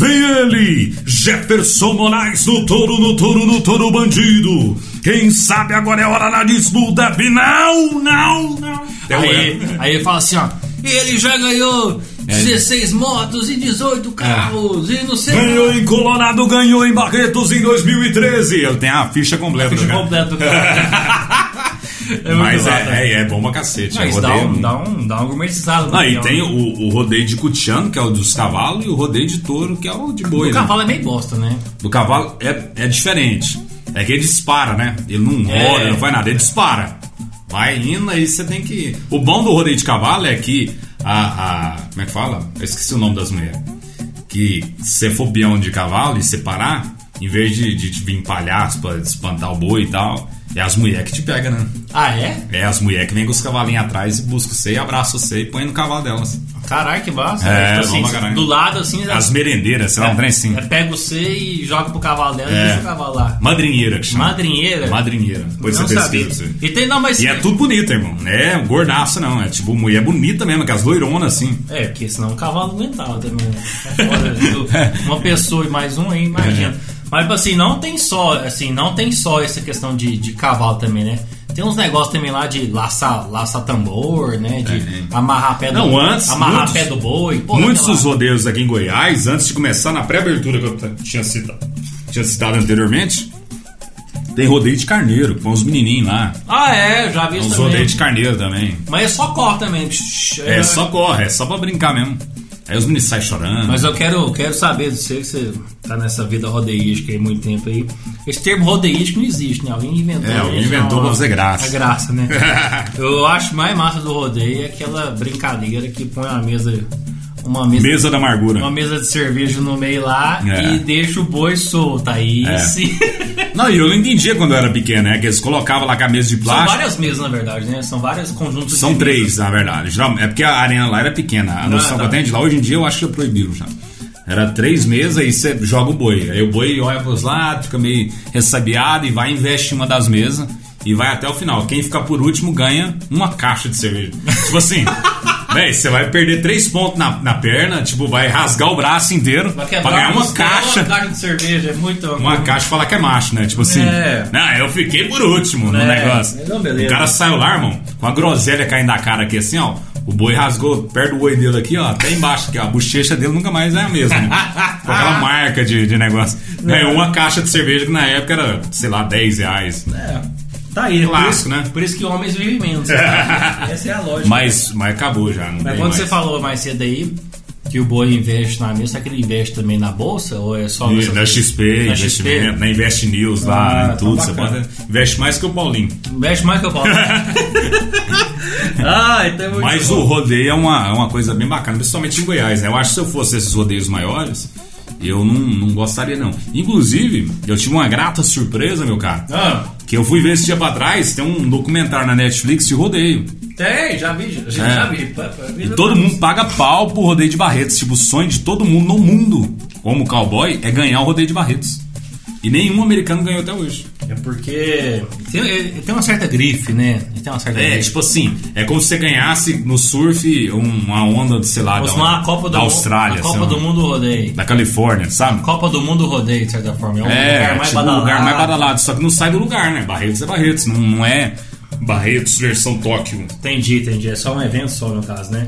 B: Vem ele, Jefferson Moraes no touro, no touro, no touro bandido. Quem sabe agora é hora na disputa final, não, não.
A: Aí, aí ele fala assim, ó. Ele já ganhou 16 motos e 18 carros e não sei.
B: Ganhou em Colorado, ganhou em Barretos em 2013. Eu tenho a ficha completa.
A: Ficha
B: cara.
A: completo do cara. É
B: Mas é,
A: tá?
B: é, é bom pra cacete. É
A: isso dá um, dá um, dá um gourmetizado.
B: Ah, e tem
A: né?
B: o, o rodeio de cutiano, que é o dos cavalos, e o rodeio de touro, que é o de boi.
A: O
B: né?
A: cavalo é meio bosta, né?
B: Do cavalo é, é diferente. É que ele dispara, né? Ele não
A: É.
B: roda, não faz nada, ele dispara. Vai indo, aí você tem que. O bom do rodeio de cavalo é que a. a- como é que fala? Eu esqueci o nome das mulheres. Que se você for peão de cavalo e separar, em vez de, de te vir palhaço pra espantar o boi e tal, é as mulheres que te pegam, né?
A: Ah, é?
B: É as mulheres que vêm com os cavalinhos atrás e buscam você, abraçam você e põe no cavalo delas.
A: Caralho, que massa.
B: É,
A: Tipo assim,
B: caralho.
A: do lado assim.
B: As merendeiras, sei lá, um trem assim.
A: É, pega você e joga pro cavalo dela e
B: É.
A: deixa o cavalo lá.
B: Madrinheira que chama.
A: Madrinheira?
B: Madrinheira. Depois
A: não
B: você
A: sabia.
B: pesquisa pra você.
A: E tem, não, mas.
B: E é tudo bonito, irmão. Não é gordaço, não. É tipo mulher bonita mesmo, que as loironas assim.
A: É, porque senão o cavalo aguentava também, né? É foda? Uma pessoa e mais um aí, imagina. Mas tipo assim, não tem só, assim, não tem só essa questão de, de cavalo também, né? Tem uns negócios também lá de laçar, laçar tambor, né? De
B: É, é.
A: amarrar pé do
B: Não, antes,
A: Amarrar
B: muitos-
A: pé do boi. Porra,
B: Muitos dos rodeios aqui em Goiás, antes de começar, na pré-abertura que eu tinha citado, tinha citado anteriormente, tem rodeio de carneiro, com os menininhos lá.
A: Ah, é, já vi isso também.
B: rodeios de carneiro também.
A: Mas é só cor também.
B: É só corre, é só pra brincar mesmo. Aí os meninos saem chorando.
A: Mas eu quero, quero saber de você, que você tá nessa vida rodeística aí há muito tempo aí. Esse termo rodeístico não existe, né? Alguém inventou.
B: É, alguém
A: isso,
B: inventou
A: uma-
B: pra fazer graça.
A: É graça, né? eu acho mais massa do rodeio é aquela brincadeira que põe uma mesa. Uma mesa.
B: Mesa da amargura.
A: Uma mesa de cerveja no meio lá
B: É.
A: e deixa o boi solto. Aí
B: É.
A: sim.
B: Não, e eu não entendia quando eu era pequeno, né? Que eles colocavam lá com a mesa de
A: São
B: plástico.
A: várias mesas, na verdade, né? São vários conjuntos
B: São três, na verdade. É porque a arena lá era pequena. A noção
A: tá.
B: que eu tenho de lá, hoje em dia eu acho que proibiram já. Era três mesas e você joga o boi. Aí o boi olha pros lados, fica meio ressabiado e vai e investe em uma das mesas e vai até o final. Quem ficar por último ganha uma caixa de cerveja. tipo assim, véi, você vai perder três pontos na, na perna, tipo, vai rasgar o braço inteiro
A: Vai
B: pra ganhar uma caixa.
A: Uma caixa de cerveja, é muito.
B: Uma caixa falar que é macho, né? Tipo assim,
A: É.
B: não, eu fiquei por último no
A: É.
B: negócio.
A: Não, beleza.
B: O cara saiu lá, irmão, com a groselha caindo da cara aqui assim, ó. O boi rasgou perto do oi dele aqui, ó, até embaixo, que a bochecha dele nunca mais é a mesma. Né? Com aquela marca de, de negócio. Ganhou uma caixa de cerveja que na época era, sei lá, 10 reais.
A: É. Tá aí,
B: Clássico,
A: por
B: né?
A: Por isso que homens vivem menos. sabe? Essa é a lógica.
B: Mas, mas acabou já,
A: Mas quando
B: mais.
A: você falou mais cedo aí que o boi investe na mesa, será que ele investe também na bolsa? Ou é só
B: E Na XP,
A: Na
B: investimento,
A: XP?
B: na Invest News
A: Ah,
B: lá,
A: tá
B: em tudo. Você pode. Investe mais que o Paulinho.
A: Investe mais que eu posso. ah, então é muito
B: Mas
A: bom.
B: o rodeio é uma, é uma coisa bem bacana, principalmente em Goiás. Né? Eu acho que se eu fosse esses rodeios maiores, eu não, não gostaria, não. Inclusive, eu tive uma grata surpresa, meu cara.
A: Ah,
B: Que eu fui ver esse dia pra trás, tem um documentário na Netflix de rodeio.
A: tem, já vi, já,
B: É.
A: já vi. Pá, pá, vi
B: E todo mundo paga pau pro rodeio de Barretos. Tipo, o sonho de todo mundo no mundo, como cowboy, é ganhar o rodeio de Barretos. E nenhum americano ganhou até hoje.
A: É porque tem, é, tem uma certa grife, né? Tem uma certa
B: É,
A: grife.
B: tipo assim, é como se você ganhasse no surf um- uma onda, de, sei lá, da,
A: se não, a Copa
B: da Austrália,
A: Copa do Mundo Rodeio.
B: da Califórnia, sabe?
A: Copa do Mundo Rodeio, de certa forma. É um
B: É,
A: lugar mais
B: tipo,
A: badalado.
B: lugar mais badalado, só que não sai do lugar, né? Barretos é Barretos, não, não é Barretos versão Tóquio.
A: Entendi, entendi. É só um evento só, no caso, né?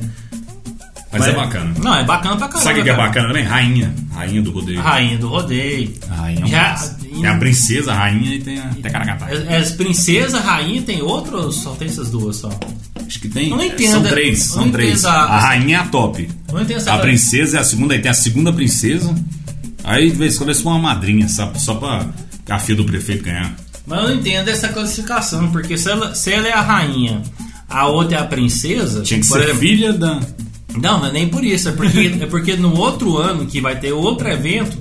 B: Mas, é bacana.
A: Não, é bacana pra caramba.
B: Sabe o que é
A: cara.
B: bacana também? Rainha. Rainha do rodeio.
A: A rainha do rodeio.
B: A rainha é
A: Já-.
B: Tem a princesa, a rainha e tem a, tem a caracatá.
A: É, é princesa, rainha, tem outro ou só tem essas duas só?
B: Acho que tem.
A: Não
B: é,
A: entendo,
B: São três, são três.
A: a-
B: A rainha é a top.
A: Eu não entendo essa
B: A princesa é a segunda, aí tem a segunda princesa. Aí de vez em quando eles põem uma madrinha, só, só pra a filha do prefeito ganhar.
A: Mas eu não entendo essa classificação, porque se ela, se ela é a rainha, a outra é a princesa.
B: Tinha que ser
A: exemplo-
B: filha da.
A: Não, não é nem por isso, é porque, é porque no outro ano que vai ter outro evento,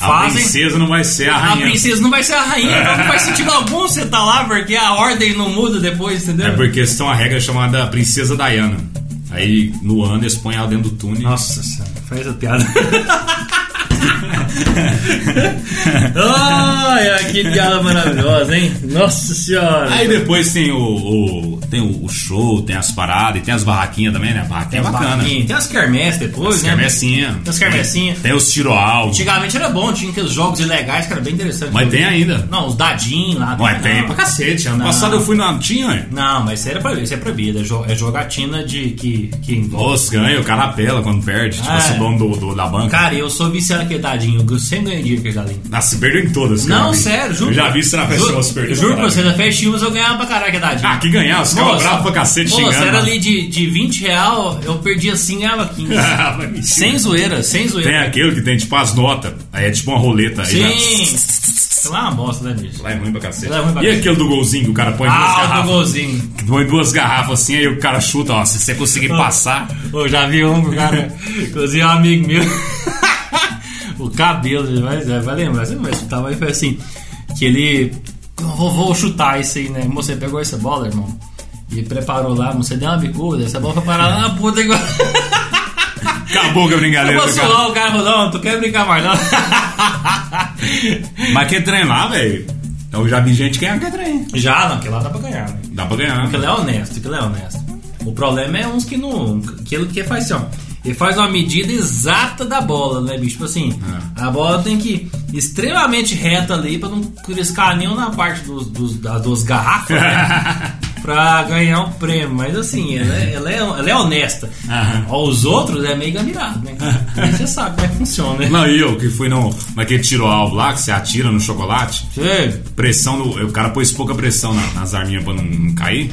B: A
A: fazem.
B: princesa não vai ser a
A: A
B: rainha.
A: princesa não vai ser a rainha, então não faz sentido algum você tá lá, porque a ordem não muda depois, entendeu?
B: É porque eles têm uma regra chamada Princesa Diana. Aí no ano eles põem ela dentro do túnel.
A: Nossa senhora, faz essa piada. Ai, que piada maravilhosa, hein? Nossa senhora.
B: Aí depois tem o, o- tem o, show, tem as paradas e tem as barraquinhas também, né? A barraquinha
A: tem
B: é bacana.
A: Tem as quermesses depois,
B: As
A: né?
B: quermessinhas.
A: Tem as quermessinhas.
B: Tem os tiro alto.
A: Antigamente era bom, tinha aqueles jogos ilegais que era bem interessante.
B: Mas tem ainda.
A: Não, os dadinhos lá.
B: Mas tem
A: não.
B: pra cacete. Ano
A: Não.
B: passado eu fui na. Tinha, ué.
A: Não, mas isso, era proibido, isso é proibido. É, é jogatina de que, que envolve.
B: Nossa, ganha, o cara apela quando perde. Tipo
A: Ah,
B: assim,
A: é.
B: o dono do, do- da banca.
A: Cara, eu sou viciado naquele dadinho. Eu sempre ganhei dinheiro com aquele dadinho.
B: Nossa, se perdeu em todas. que eu
A: Não, sério, juro.
B: Eu já vi isso na pessoa
A: Juro,
B: se perder.
A: juro pra você, na festinhas eu ganhava pra caralho aquele dadinho.
B: Ah, que ganhar, os caras bravos pra cacete
A: moça,
B: xingando.
A: era
B: né?
A: ali de, de 20 real, eu perdia assim, ganhava 15.
B: Ah,
A: sem zoeira, sem zoeira.
B: Tem aquele que tem tipo as notas. Aí é tipo uma roleta. Aí já-
A: Sim. Lá é uma bosta, né, bicho?
B: Lá é ruim pra cacete.
A: Lá é ruim pra
B: e
A: cacete.
B: aquele do golzinho que o cara põe duas
A: Ah, o do
B: garrafas?
A: golzinho.
B: Põe duas garrafas assim, aí o cara chuta, ó. Se você conseguir passar.
A: Eu já vi um cara, inclusive um amigo meu. Cabelo, ele vai, vai lembrar, você não vai chutar, mas foi assim: que ele. Vou, vou chutar isso aí, né? Você pegou essa bola, irmão? E preparou lá, você deu uma bicuda, essa bola foi parar lá na puta igual.
B: Acabou com a brincadeira
A: Eu vou o cara falou: Não, tu quer brincar mais, não?
B: Mas quer treinar, velho? Eu já vi gente que quer treinar.
A: Já, não, que lá dá pra ganhar, né?
B: Dá pra ganhar.
A: Aquilo é honesto, aquilo é honesto. O problema é uns que não. Aquilo que faz assim, ó. Ele faz uma medida exata da bola, né, bicho? Tipo assim,
B: É.
A: a bola tem que ir extremamente reta ali pra não criscar nenhum na parte dos, dos, das duas garrafas, né? pra ganhar um prêmio. Mas assim, ela é, ela é, ela é honesta. Os outros é meio gamirado, né? Você sabe como é que funciona, né?
B: Não, e eu que fui no, naquele tiro alvo lá, que você atira no chocolate.
A: Você-
B: Pressão, no, o cara pôs pouca pressão na- nas arminhas pra não, não cair.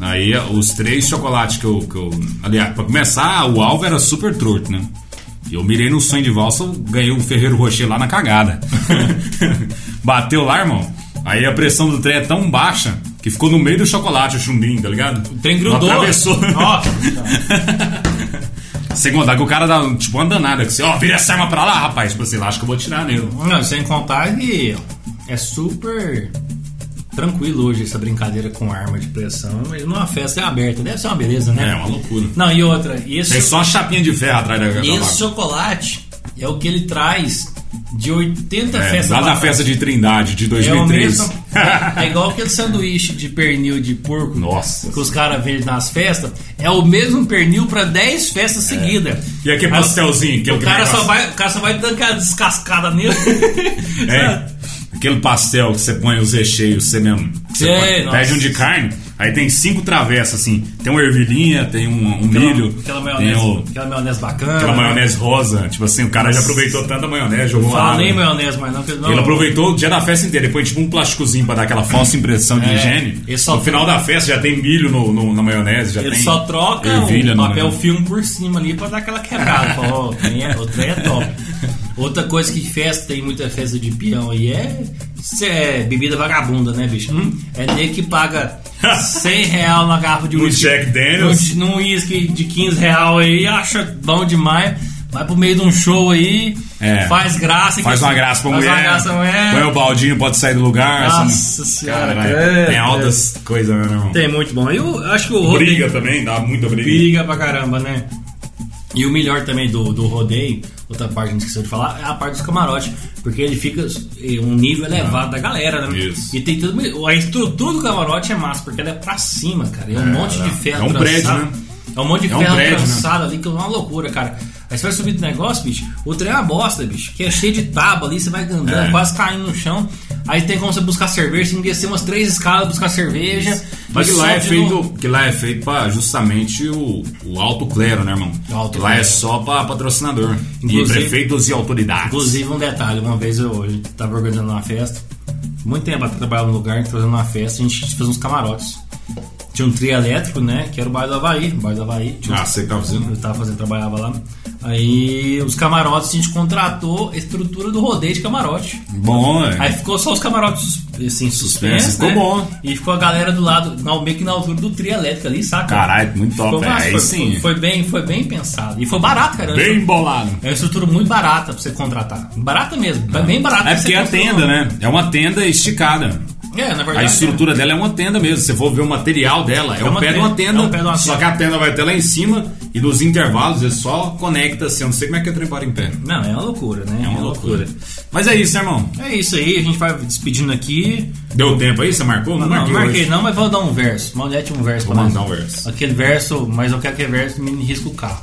B: Aí os três chocolates que eu, que eu. Aliás, pra começar, o alvo era super torto, né? E Eu mirei no sonho de valsa, ganhei o Ferreiro Rocher lá na cagada. Bateu lá, irmão. Aí a pressão do trem é tão baixa que ficou no meio do chocolate o chumbinho, tá ligado?
A: O trem grudou.
B: Não atravessou.
A: Nossa,
B: Sem contar que o cara dá tipo uma danada, que você, ó, vira essa arma pra lá, rapaz. Tipo assim, lá acho que eu vou tirar nele.
A: Não, sem contar que é super tranquilo hoje essa brincadeira com arma de pressão, mas numa festa é aberta, deve ser uma beleza, né?
B: É, uma loucura.
A: Não, e outra, e esse,
B: Tem só chapinha de ferro atrás da, da
A: e esse chocolate é o que ele traz de 80
B: É,
A: festas
B: lá na festa de Trindade de
A: é o
B: 2003.
A: mesmo, é, é igual aquele sanduíche de pernil de porco
B: Nossa.
A: que os caras vendem nas festas, é o mesmo pernil pra 10 festas seguidas.
B: E aquele pastelzinho, aquele
A: o
B: que
A: cara,
B: negócio-
A: só vai, o cara só vai dando aquela descascada nele.
B: É. Aquele pastel que você põe os recheios, você mesmo. Você
A: Sei,
B: põe-
A: nossa.
B: pede um de carne, aí tem cinco travessas, assim. Tem uma ervilhinha, tem um, um
A: Aquela-
B: milho,
A: Aquela
B: tem
A: maionese,
B: o-
A: aquela maionese bacana.
B: aquela maionese rosa. Tipo assim, o cara já aproveitou tanta maionese, jogou
A: Fala
B: água.
A: nem maionese, mas não. não
B: Ele aproveitou o dia da festa inteira, depois tipo um plásticozinho pra dar aquela falsa impressão de
A: É,
B: higiene. No final da festa já tem milho no, no- na maionese, já
A: Ele
B: tem
A: só troca o papel filme por cima ali pra dar aquela quebrada. Trem é- o trem é top. Outra coisa que festa, tem muita festa de peão aí é, isso é bebida vagabunda, né, bicho? É nego que paga 100 real na garrafa de
B: Um
A: uísque.
B: Jack Daniels.
A: Num uísque de 15 real aí, acha bom demais. Vai pro meio de um show aí,
B: É.
A: faz graça.
B: Faz uma graça pra
A: faz
B: mulher.
A: uma graça pra mulher.
B: Põe o baldinho, pode sair do lugar.
A: Nossa
B: assim.
A: senhora,
B: Caralho,
A: credo.
B: tem altas coisas, né, meu irmão?
A: Tem muito bom. Eu acho que o rodeio.
B: Briga também, dá muita briga.
A: Briga pra caramba, né? E o melhor também do, do rodeio, outra parte que a gente esqueceu de falar, é a parte dos camarotes. Porque ele fica um nível elevado da galera, né?
B: Isso.
A: E tem tudo. A estrutura do camarote é massa, porque ela é pra cima, cara. É um
B: É,
A: monte de ferro
B: É um prédio, né?
A: É um monte de
B: É um
A: ferro
B: prédio, né?
A: trançado ali, que é uma loucura, cara. Aí você vai subir do negócio, bicho, o trem é uma bosta, bicho, que é cheio de tábua ali, você vai andando,
B: É.
A: quase caindo no chão. Aí tem como você buscar cerveja, você tem que umas três escalas buscar cerveja.
B: Mas que lá, é feito,
A: no-
B: que lá é feito pra justamente o, o alto clero, né, irmão?
A: Alto
B: lá
A: clero.
B: é só pra patrocinador.
A: Inclusive-
B: e prefeitos e autoridades.
A: Inclusive, um detalhe: uma vez eu, eu tava organizando uma festa, muito tempo atrás trabalhava no lugar, fazendo uma festa, a gente fez uns camarotes. Tinha um trio elétrico, né? Que era o bairro do Havaí. O bairro do Havaí. Tinha
B: Ah, você que tá fazendo?
A: Eu tava fazendo, trabalhava lá. Aí os camarotes a gente contratou a estrutura do rodeio de camarote.
B: Bom, é.
A: Aí ficou só os camarotes assim, suspensos.
B: Ficou
A: né?
B: bom.
A: E ficou a galera do lado, meio que na altura do trio elétrico ali, saca?
B: Caralho, muito top.
A: Ficou
B: é.
A: massa,
B: Aí
A: foi,
B: sim.
A: Foi, foi bem, foi bem pensado. E foi barato, cara.
B: Bem bolado.
A: É uma estrutura muito barata pra você contratar. Barata mesmo. Bem barata.
B: É porque é a tenda, né? É uma tenda esticada.
A: É, na verdade.
B: A estrutura dela é uma tenda mesmo. Se você for ver o material dela, é,
A: É uma
B: pé de
A: tenda,
B: uma tenda.
A: é um pé de uma
B: só que a tenda vai até lá em cima e nos intervalos ele só conecta assim. Eu não sei como é que é trepar em pé.
A: Não, é uma loucura, né?
B: É uma loucura. Mas é isso, né, irmão?
A: É isso aí, a gente vai despedindo aqui.
B: Deu tempo aí? Você marcou?
A: Não,
B: marquei
A: marquei
B: hoje.
A: não, mas vou dar um verso. Mandete um verso
B: Vou
A: pra nós.
B: mandar um verso.
A: Aquele verso, mas eu quero aquele verso me risca o carro.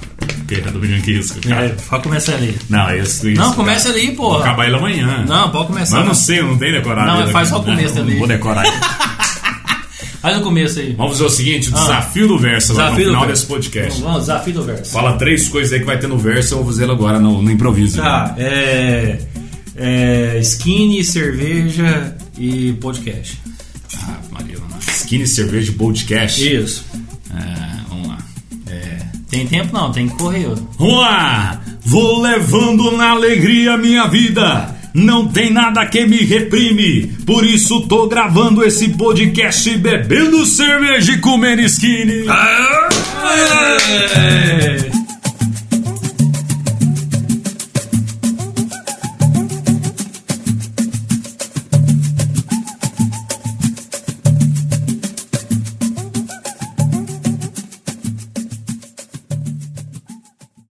B: Porque pedindo que isso, cara.
A: É, pode começar ali.
B: Não, isso, isso.
A: Não,
B: cara.
A: começa ali,
B: Vou
A: porra.
B: acabar ele amanhã.
A: Não, pode começar.
B: Mas não sei, eu não tenho decorado.
A: Não,
B: ele
A: faz só o começo
B: Não,
A: ali.
B: Não vou decorar.
A: Faz no começo aí.
B: Vamos fazer o seguinte: o
A: Ah.
B: desafio do verso agora no
A: do
B: final desse podcast.
A: Vamos, desafio do verso.
B: Fala três coisas aí que vai ter no verso, eu vou fazer agora no, no improviso.
A: Tá, é, é. Skinny, cerveja e podcast.
B: Ah, Maria. Skinny Cerveja Podcast.
A: Isso. Tem tempo não, tem que correr.
B: Vamos lá! Vou levando na alegria minha vida. Não tem nada que me reprime. Por isso tô gravando esse podcast bebendo cerveja e comendo skinny.
A: É.